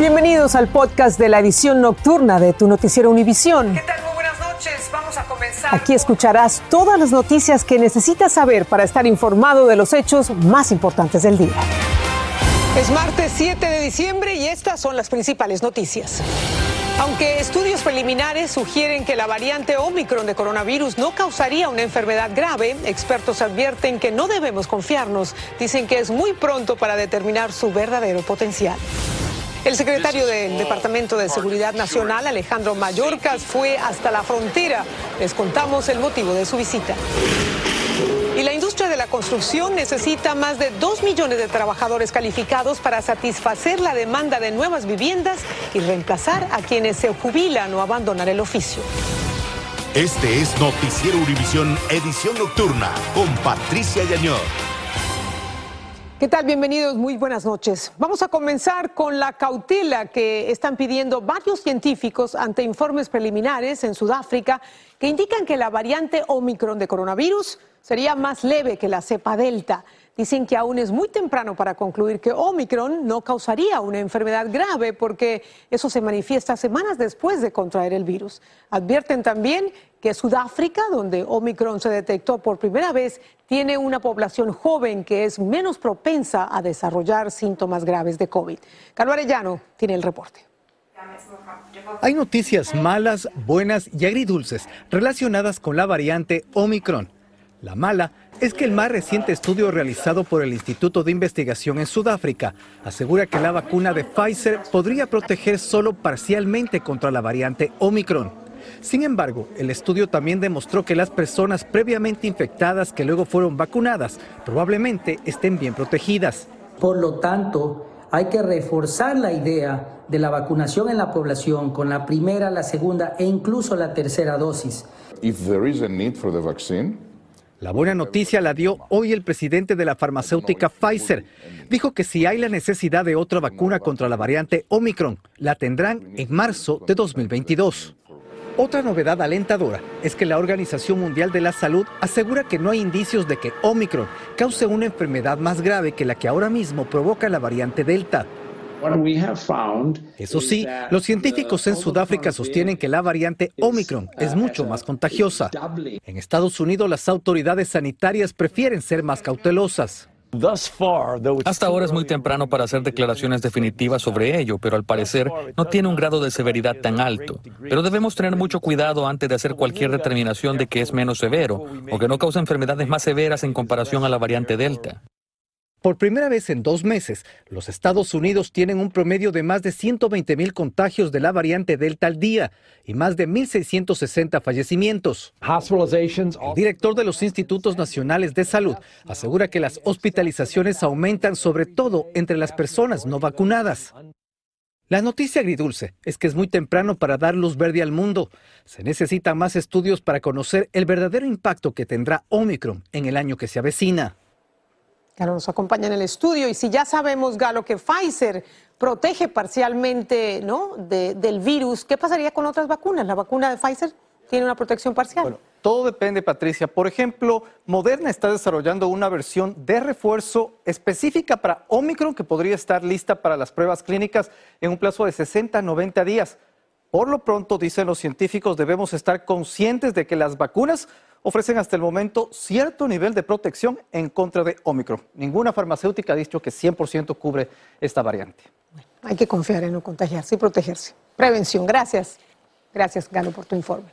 Bienvenidos al podcast de la edición nocturna de tu noticiero Univisión. ¿Qué tal? Muy buenas noches. Vamos a comenzar. Aquí escucharás todas las noticias que necesitas saber para estar informado de los hechos más importantes del día. Es martes 7 de diciembre y estas son las principales noticias. Aunque estudios preliminares sugieren que la variante Omicron de coronavirus no causaría una enfermedad grave, expertos advierten que no debemos confiarnos. Dicen que es muy pronto para determinar su verdadero potencial. El secretario del Departamento de Seguridad Nacional, Alejandro Mayorkas, fue hasta la frontera. Les contamos el motivo de su visita. Y la industria de la construcción necesita más de dos millones de trabajadores calificados para satisfacer la demanda de nuevas viviendas y reemplazar a quienes se jubilan o abandonan el oficio. Este es Noticiero Univisión Edición Nocturna con Patricia Yañor. ¿Qué tal? Bienvenidos, muy buenas noches. Vamos a comenzar con la cautela que están pidiendo varios científicos ante informes preliminares en Sudáfrica que indican que la variante Omicron de coronavirus sería más leve que la cepa Delta. Dicen que aún es muy temprano para concluir que Omicron no causaría una enfermedad grave porque eso se manifiesta semanas después de contraer el virus. Advierten también que Sudáfrica, donde Omicron se detectó por primera vez, tiene una población joven que es menos propensa a desarrollar síntomas graves de COVID. Carlos Arellano tiene el reporte. Hay noticias malas, buenas y agridulces relacionadas con la variante Omicron. La mala es que el más reciente estudio realizado por el Instituto de Investigación en Sudáfrica asegura que la vacuna de Pfizer podría proteger solo parcialmente contra la variante Omicron. Sin embargo, el estudio también demostró que las personas previamente infectadas que luego fueron vacunadas probablemente estén bien protegidas. Por lo tanto, hay que reforzar la idea de la vacunación en la población con la primera, la segunda e incluso la tercera dosis. La buena noticia la dio hoy el presidente de la farmacéutica Pfizer. Dijo que si hay la necesidad de otra vacuna contra la variante Omicron, la tendrán en marzo de 2022. Otra novedad alentadora es que la Organización Mundial de la Salud asegura que no hay indicios de que Omicron cause una enfermedad más grave que la que ahora mismo provoca la variante Delta. Eso sí, los científicos en Sudáfrica sostienen que la variante Omicron es mucho más contagiosa. En Estados Unidos las autoridades sanitarias prefieren ser más cautelosas. Hasta ahora es muy temprano para hacer declaraciones definitivas sobre ello, pero al parecer no tiene un grado de severidad tan alto. Pero debemos tener mucho cuidado antes de hacer cualquier determinación de que es menos severo o que no causa enfermedades más severas en comparación a la variante Delta. Por primera vez en dos meses, los Estados Unidos tienen un promedio de más de 120 mil contagios de la variante Delta al día y más de 1.660 fallecimientos. El director de los Institutos Nacionales de Salud asegura que las hospitalizaciones aumentan sobre todo entre las personas no vacunadas. La noticia agridulce es que es muy temprano para dar luz verde al mundo. Se necesitan más estudios para conocer el verdadero impacto que tendrá Omicron en el año que se avecina. Galo nos acompaña en el estudio y si ya sabemos, Galo, que Pfizer protege parcialmente ¿no? del virus, ¿qué pasaría con otras vacunas? ¿La vacuna de Pfizer tiene una protección parcial? Bueno, todo depende, Patricia. Por ejemplo, Moderna está desarrollando una versión de refuerzo específica para Omicron que podría estar lista para las pruebas clínicas en un plazo de 60 a 90 días. Por lo pronto, dicen los científicos, debemos estar conscientes de que las vacunas ofrecen hasta el momento cierto nivel de protección en contra de Omicron. Ninguna farmacéutica ha dicho que 100% cubre esta variante. hay que confiar en no contagiarse y protegerse. Prevención. Gracias. Gracias, Galo, por tu informe.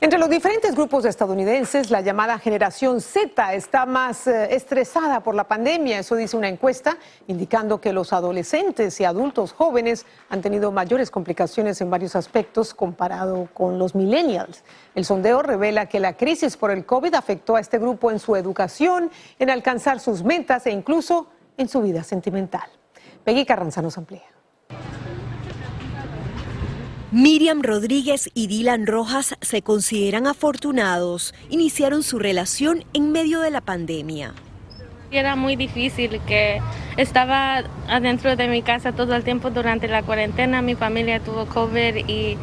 Entre los diferentes grupos estadounidenses, la llamada generación Z está más eh, estresada por la pandemia, eso dice una encuesta, indicando que los adolescentes y adultos jóvenes han tenido mayores complicaciones en varios aspectos comparado con los millennials. El sondeo revela que la crisis por el COVID afectó a este grupo en su educación, en alcanzar sus metas e incluso en su vida sentimental. Peggy Carranza nos amplía. Miriam Rodríguez y Dylan Rojas se consideran afortunados. Iniciaron su relación en medio de la pandemia. Era muy difícil que estaba adentro de mi casa todo el tiempo durante la cuarentena. Mi familia tuvo COVID y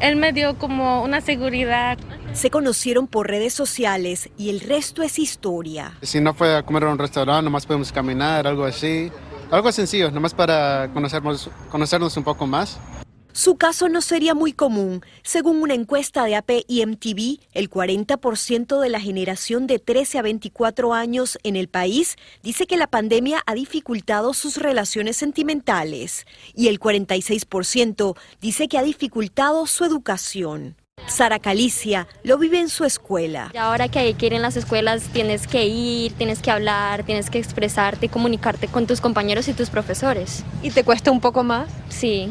él me dio como una seguridad. Se conocieron por redes sociales y el resto es historia. Si no fue a comer a un restaurante, nomás podemos caminar, algo así Algo sencillo, nomás para conocernos, conocernos un poco más. Su caso no sería muy común. Según una encuesta de AP y MTV, el 40% de la generación de 13 a 24 años en el país dice que la pandemia ha dificultado sus relaciones sentimentales y el 46% dice que ha dificultado su educación. Sara Calicia lo vive en su escuela. Y ahora que hay que ir en las escuelas, tienes que ir, tienes que hablar, tienes que expresarte y comunicarte con tus compañeros y tus profesores. ¿Y te cuesta un poco más? Sí.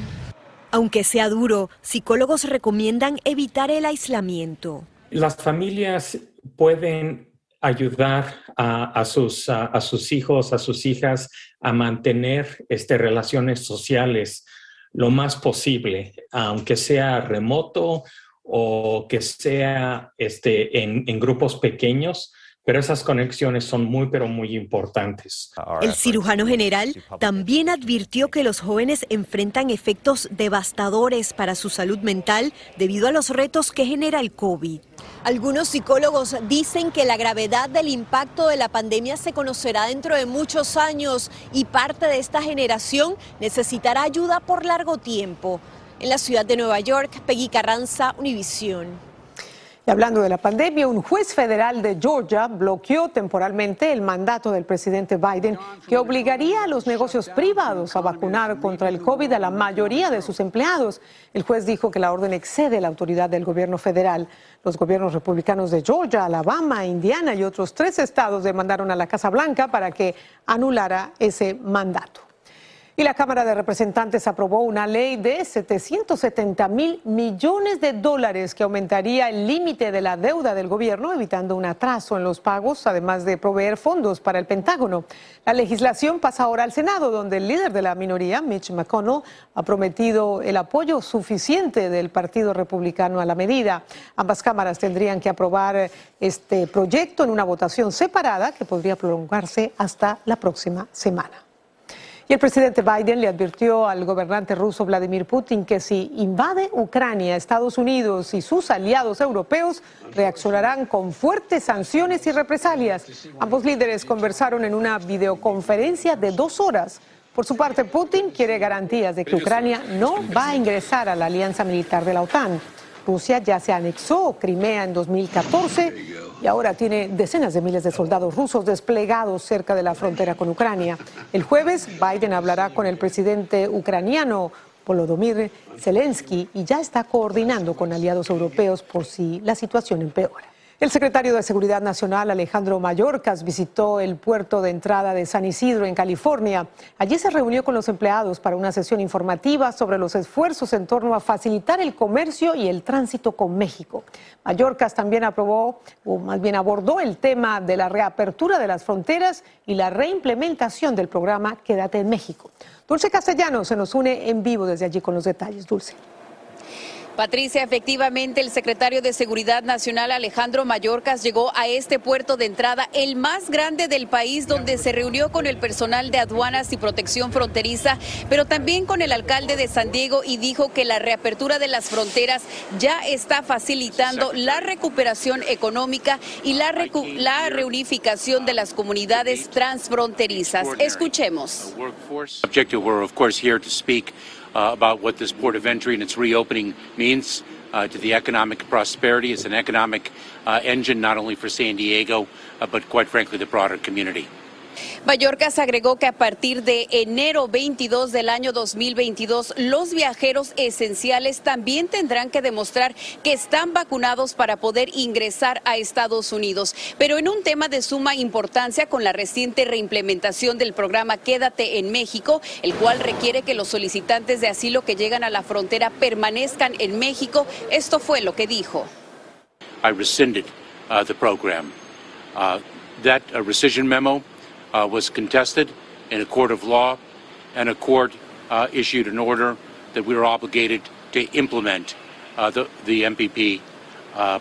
Aunque sea duro, psicólogos recomiendan evitar el aislamiento. Las familias pueden ayudar a, sus, hijos, a sus hijas a mantener este, relaciones sociales lo más posible, aunque sea remoto o que sea este, en grupos pequeños, pero esas conexiones son muy, pero muy importantes. El cirujano general también advirtió que los jóvenes enfrentan efectos devastadores para su salud mental debido a los retos que genera el COVID. Algunos psicólogos dicen que la gravedad del impacto de la pandemia se conocerá dentro de muchos años y parte de esta generación necesitará ayuda por largo tiempo. En la ciudad de Nueva York, Peggy Carranza, Univisión hablando de la pandemia, un juez federal de Georgia bloqueó temporalmente el mandato del presidente Biden que obligaría a los negocios privados a vacunar contra el COVID a la mayoría de sus empleados. El juez dijo que la orden excede la autoridad del gobierno federal. Los gobiernos republicanos de Georgia, Alabama, Indiana y otros tres estados demandaron a la Casa Blanca para que anulara ese mandato. Y la Cámara de Representantes aprobó una ley de 770 mil millones de dólares que aumentaría el límite de la deuda del gobierno, evitando un atraso en los pagos, además de proveer fondos para el Pentágono. La legislación pasa ahora al Senado, donde el líder de la minoría, Mitch McConnell, ha prometido el apoyo suficiente del Partido Republicano a la medida. Ambas cámaras tendrían que aprobar este proyecto en una votación separada que podría prolongarse hasta la próxima semana. Y el presidente Biden le advirtió al gobernante ruso Vladimir Putin que si invade Ucrania, Estados Unidos y sus aliados europeos reaccionarán con fuertes sanciones y represalias. Ambos líderes conversaron en una videoconferencia de dos horas. Por su parte, Putin quiere garantías de que Ucrania no va a ingresar a la alianza militar de la OTAN. Rusia ya se anexó Crimea en 2014 y ahora tiene decenas de miles de soldados rusos desplegados cerca de la frontera con Ucrania. El jueves Biden hablará con el presidente ucraniano Volodymyr Zelensky y ya está coordinando con aliados europeos por si la situación empeora. El secretario de Seguridad Nacional, Alejandro Mayorkas, visitó el puerto de entrada de San Isidro, en California. Allí se reunió con los empleados para una sesión informativa sobre los esfuerzos en torno a facilitar el comercio y el tránsito con México. Mayorkas también aprobó, o más bien abordó el tema de la reapertura de las fronteras y la reimplementación del programa Quédate en México. Dulce Castellano se nos une en vivo desde allí con los detalles. Dulce. Patricia, efectivamente, el secretario de Seguridad Nacional, Alejandro Mayorkas, llegó a este puerto de entrada, el más grande del país, donde se reunió con el personal de aduanas y protección fronteriza, pero también con el alcalde de San Diego y dijo que la reapertura de las fronteras ya está facilitando la recuperación económica y la, la reunificación de las comunidades transfronterizas. Escuchemos. Uh, about what this port of entry and its reopening means uh, to the economic prosperity. It's an economic uh, engine not only for San Diego, uh, but quite frankly, the broader community. Mallorcas agregó que a partir de enero 22 del año 2022, los viajeros esenciales también tendrán que demostrar que están vacunados para poder ingresar a Estados Unidos. Pero en un tema de suma importancia con la reciente reimplementación del programa Quédate en México, el cual requiere que los solicitantes de asilo que llegan a la frontera permanezcan en México, esto fue lo que dijo. Uh, was contested in a court of law, and a court uh, issued an order that we were obligated to implement uh, the, the MPP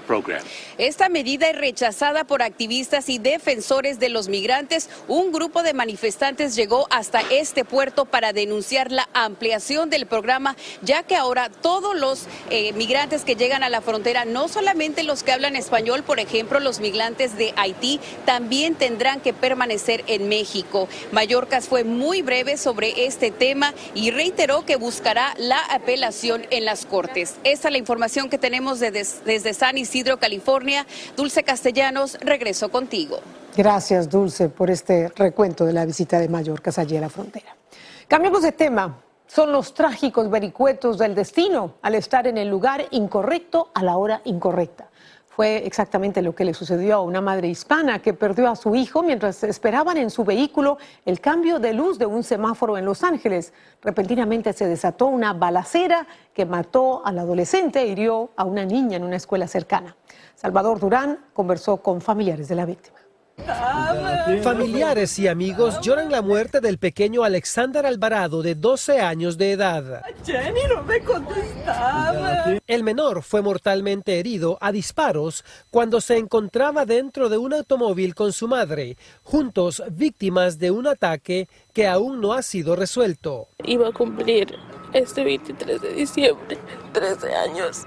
program. Esta medida es rechazada por activistas y defensores de los migrantes. Un grupo de manifestantes llegó hasta este puerto para denunciar la ampliación del programa, ya que ahora todos los eh, migrantes que llegan a la frontera, no solamente los que hablan español, por ejemplo, los migrantes de Haití, también tendrán que permanecer en México. Mallorcas fue muy breve sobre este tema y reiteró que buscará la apelación en las Cortes. Esta es la información que tenemos desde, desde San Isidro, California. Dulce Castellanos, regreso contigo. Gracias, Dulce, por este recuento de la visita de Mallorca allí a la frontera. Cambiemos de tema. Son los trágicos vericuetos del destino al estar en el lugar incorrecto a la hora incorrecta. Fue exactamente lo que le sucedió a una madre hispana que perdió a su hijo mientras esperaban en su vehículo el cambio de luz de un semáforo en Los Ángeles. Repentinamente se desató una balacera que mató al adolescente e hirió a una niña en una escuela cercana. Salvador Durán conversó con familiares de la víctima. Familiares y amigos lloran la muerte del pequeño Alexander Alvarado de 12 años de edad. Jenny no me contestaba. El menor fue mortalmente herido a disparos cuando se encontraba dentro de un automóvil con su madre, juntos víctimas de un ataque que aún no ha sido resuelto. Iba a cumplir este 23 de diciembre 13 años.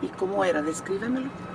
¿Y cómo era? Descríbemelo.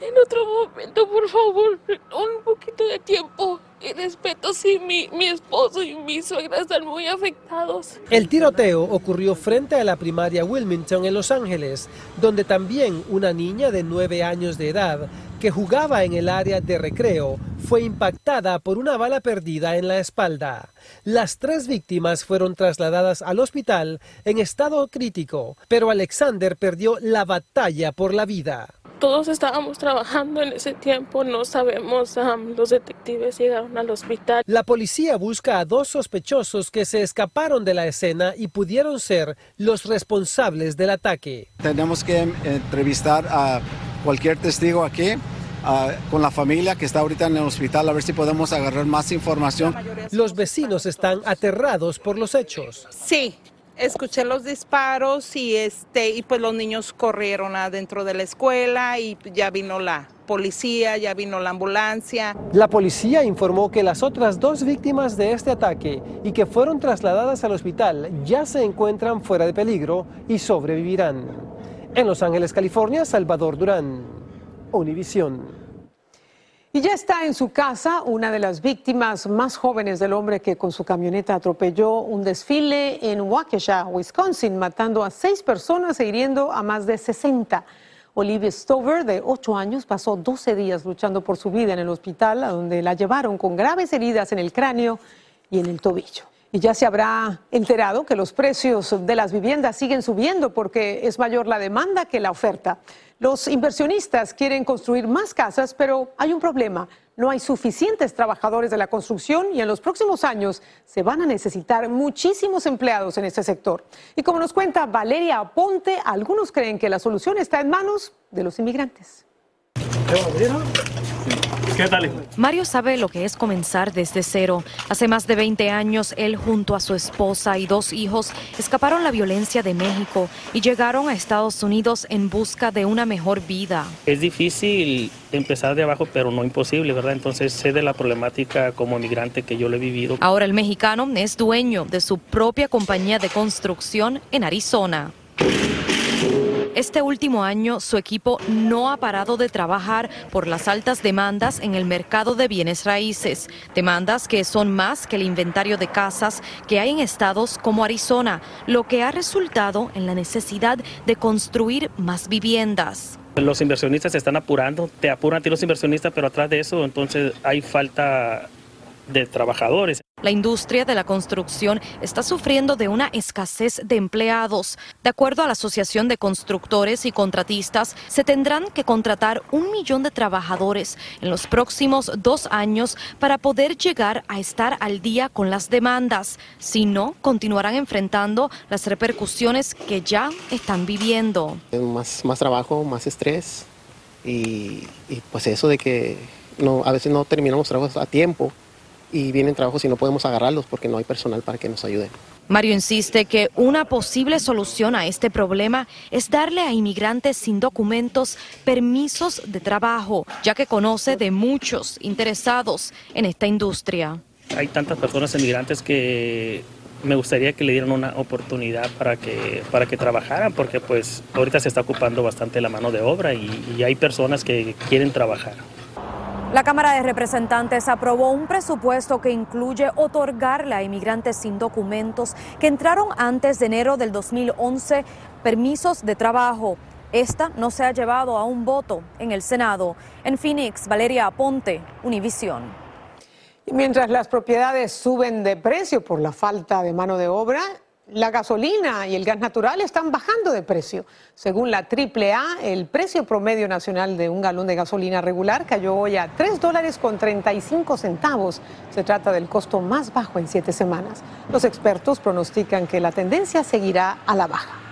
En otro momento, por favor, un poquito de tiempo y respeto si mi, mi esposo y mi suegra están muy afectados. El tiroteo ocurrió frente a la primaria Wilmington en Los Ángeles, donde también una niña de nueve años de edad que jugaba en el área de recreo fue impactada por una bala perdida en la espalda. Las tres víctimas fueron trasladadas al hospital en estado crítico, pero Alexander perdió la batalla por la vida todos estábamos trabajando en ese tiempo, no sabemos, los detectives llegaron al hospital. La policía busca a dos sospechosos que se escaparon de la escena y pudieron ser los responsables del ataque. Tenemos que entrevistar a cualquier testigo aquí. con la familia que está ahorita en el hospital a ver si podemos agarrar más información. Los vecinos están aterrados por los hechos. Sí, escuché los disparos y este y pues los niños corrieron adentro de la escuela y ya vino la policía, ya vino la ambulancia. La policía informó que las otras dos víctimas de este ataque y que fueron trasladadas al hospital ya se encuentran fuera de peligro y sobrevivirán. En Los Ángeles, California, Salvador Durán, Univisión. Y ya está en su casa una de las víctimas más jóvenes del hombre que con su camioneta atropelló un desfile en Waukesha, Wisconsin, matando a seis personas e hiriendo a más de 60. Olivia Stover, de 8 años, pasó 12 días luchando por su vida en el hospital, a donde la llevaron con graves heridas en el cráneo y en el tobillo. Y ya se habrá enterado que los precios de las viviendas siguen subiendo porque es mayor la demanda que la oferta. Los inversionistas quieren construir más casas, pero hay un problema. No hay suficientes trabajadores de la construcción y en los próximos años se van a necesitar muchísimos empleados en este sector. Y como nos cuenta Valeria Aponte, algunos creen que la solución está en manos de los inmigrantes. ¿Qué tal? Mario sabe lo que es comenzar desde cero. Hace más de 20 años, él junto a su esposa y dos hijos escaparon la violencia de México y llegaron a Estados Unidos en busca de una mejor vida. Es difícil empezar de abajo, pero no imposible, ¿verdad? Entonces sé de la problemática como migrante que yo lo he vivido. Ahora el mexicano es dueño de su propia compañía de construcción en Arizona. Este último año su equipo no ha parado de trabajar por las altas demandas en el mercado de bienes raíces, demandas que son más que el inventario de casas que hay en estados como Arizona, lo que ha resultado en la necesidad de construir más viviendas. Los inversionistas se están apurando, te apuran a ti los inversionistas, pero atrás de eso entonces hay falta de trabajadores. La industria de la construcción está sufriendo de una escasez de empleados. De acuerdo a la Asociación de Constructores y Contratistas, se tendrán que contratar un millón de trabajadores en los próximos dos años para poder llegar a estar al día con las demandas. Si no, continuarán enfrentando las repercusiones que ya están viviendo. Más, más trabajo, más estrés y, y pues eso de que no, a veces no terminamos trabajos a tiempo y vienen trabajos y no podemos agarrarlos porque no hay personal para que nos ayude. Mario insiste que una posible solución a este problema es darle a inmigrantes sin documentos permisos de trabajo, ya que conoce de muchos interesados en esta industria. Hay tantas personas inmigrantes que me gustaría que le dieran una oportunidad para que, para que trabajaran, porque pues ahorita se está ocupando bastante la mano de obra y, y hay personas que quieren trabajar. La Cámara de Representantes aprobó un presupuesto que incluye otorgarle a inmigrantes sin documentos que entraron antes de enero del 2011 permisos de trabajo. Esta no se ha llevado a un voto en el Senado. En Phoenix, Valeria Aponte, Univisión. Y mientras las propiedades suben de precio por la falta de mano de obra, la gasolina y el gas natural están bajando de precio. Según la AAA, el precio promedio nacional de un galón de gasolina regular cayó hoy a 3 dólares con 35 centavos. Se trata del costo más bajo en siete semanas. Los expertos pronostican que la tendencia seguirá a la baja.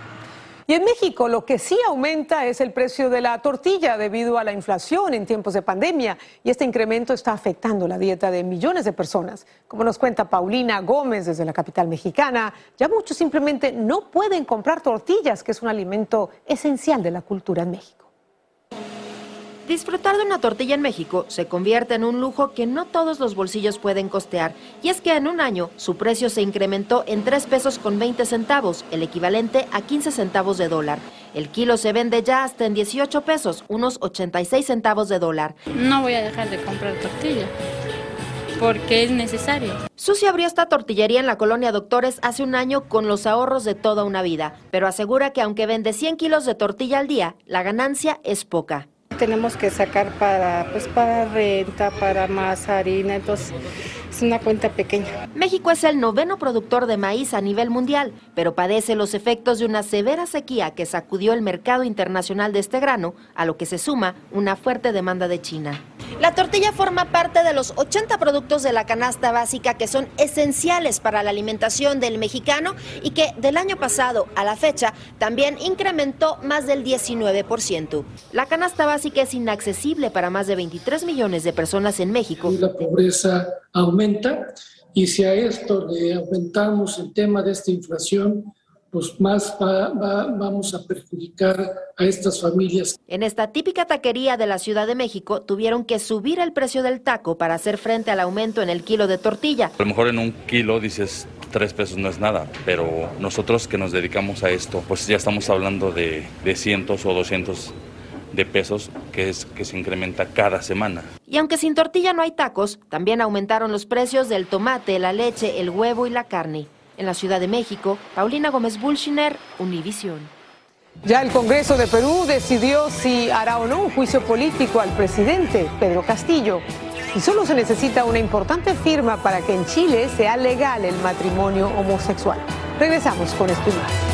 Y en México lo que sí aumenta es el precio de la tortilla debido a la inflación en tiempos de pandemia y este incremento está afectando la dieta de millones de personas. Como nos cuenta Paulina Gómez desde la capital mexicana, ya muchos simplemente no pueden comprar tortillas, que es un alimento esencial de la cultura en México. Disfrutar de una tortilla en México se convierte en un lujo que no todos los bolsillos pueden costear. Y es que en un año su precio se incrementó en 3 pesos con 20 centavos, el equivalente a 15 centavos de dólar. El kilo se vende ya hasta en 18 pesos, unos 86 centavos de dólar. No voy a dejar de comprar tortilla porque es necesario. Susi abrió esta tortillería en la colonia Doctores hace un año con los ahorros de toda una vida, pero asegura que aunque vende 100 kilos de tortilla al día, la ganancia es poca. Tenemos que sacar para, pues, para renta, para más harina, entonces es una cuenta pequeña. México es el noveno productor de maíz a nivel mundial, pero padece los efectos de una severa sequía que sacudió el mercado internacional de este grano, a lo que se suma una fuerte demanda de China. La tortilla forma parte de los 80 productos de la canasta básica que son esenciales para la alimentación del mexicano y que del año pasado a la fecha también incrementó más del 19%. La canasta básica es inaccesible para más de 23 millones de personas en México. La pobreza aumenta y si a esto le aumentamos el tema de esta inflación, pues más vamos a perjudicar a estas familias. En esta típica taquería de la Ciudad de México tuvieron que subir el precio del taco para hacer frente al aumento en el kilo de tortilla. A lo mejor en un kilo dices tres pesos no es nada, pero nosotros que nos dedicamos a esto, pues ya estamos hablando de, de cientos o doscientos de pesos que, es, que se incrementa cada semana. Y aunque sin tortilla no hay tacos, también aumentaron los precios del tomate, la leche, el huevo y la carne. En la Ciudad de México, Paulina Gómez Bulshiner, Univisión. Ya el Congreso de Perú decidió si hará o no un juicio político al presidente Pedro Castillo. Y solo se necesita una importante firma para que en Chile sea legal el matrimonio homosexual. Regresamos con esto y más.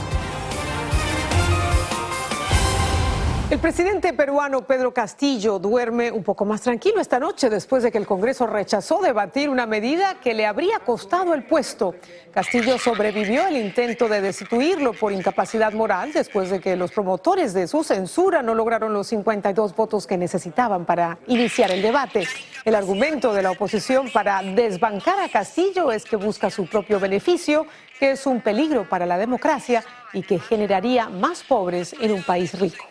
El presidente peruano Pedro Castillo duerme un poco más tranquilo esta noche después de que el Congreso rechazó debatir una medida que le habría costado el puesto. Castillo sobrevivió el intento de destituirlo por incapacidad moral después de que los promotores de su censura no lograron los 52 votos que necesitaban para iniciar el debate. El argumento de la oposición para desbancar a Castillo es que busca su propio beneficio, que es un peligro para la democracia y que generaría más pobres en un país rico.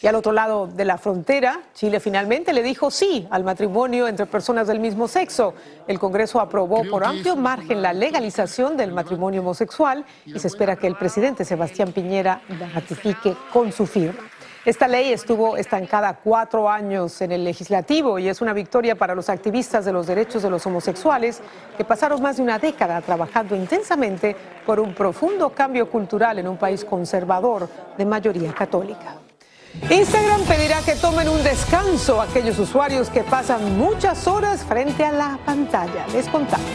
Y al otro lado de la frontera, Chile finalmente le dijo sí al matrimonio entre personas del mismo sexo. El Congreso aprobó por amplio margen la legalización del matrimonio homosexual y se espera que el presidente Sebastián Piñera la ratifique con su firma. Esta ley estuvo estancada cuatro años en el legislativo y es una victoria para los activistas de los derechos de los homosexuales que pasaron más de una década trabajando intensamente por un profundo cambio cultural en un país conservador de mayoría católica. Instagram pedirá que tomen un descanso a aquellos usuarios que pasan muchas horas frente a la pantalla. Les contamos.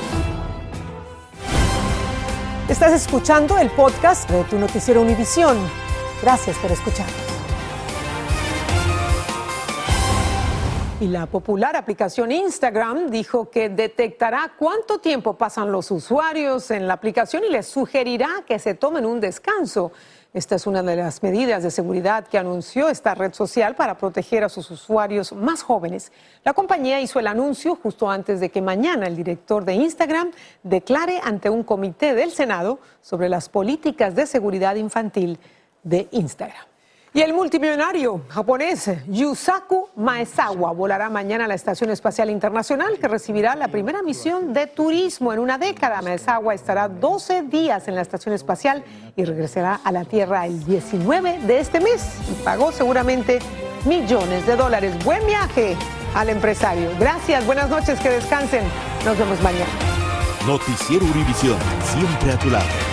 Estás escuchando el podcast de tu noticiero Univisión. Gracias por escuchar. Y la popular aplicación Instagram dijo que detectará cuánto tiempo pasan los usuarios en la aplicación y les sugerirá que se tomen un descanso. Esta es una de las medidas de seguridad que anunció esta red social para proteger a sus usuarios más jóvenes. La compañía hizo el anuncio justo antes de que mañana el director de Instagram declare ante un comité del Senado sobre las políticas de seguridad infantil de Instagram. Y el multimillonario japonés Yusaku Maezawa volará mañana a la Estación Espacial Internacional que recibirá la primera misión de turismo en una década. Maezawa estará 12 días en la Estación Espacial y regresará a la Tierra el 19 de este mes y pagó seguramente millones de dólares. Buen viaje al empresario. Gracias, buenas noches, que descansen. Nos vemos mañana. Noticiero Univisión, siempre a tu lado.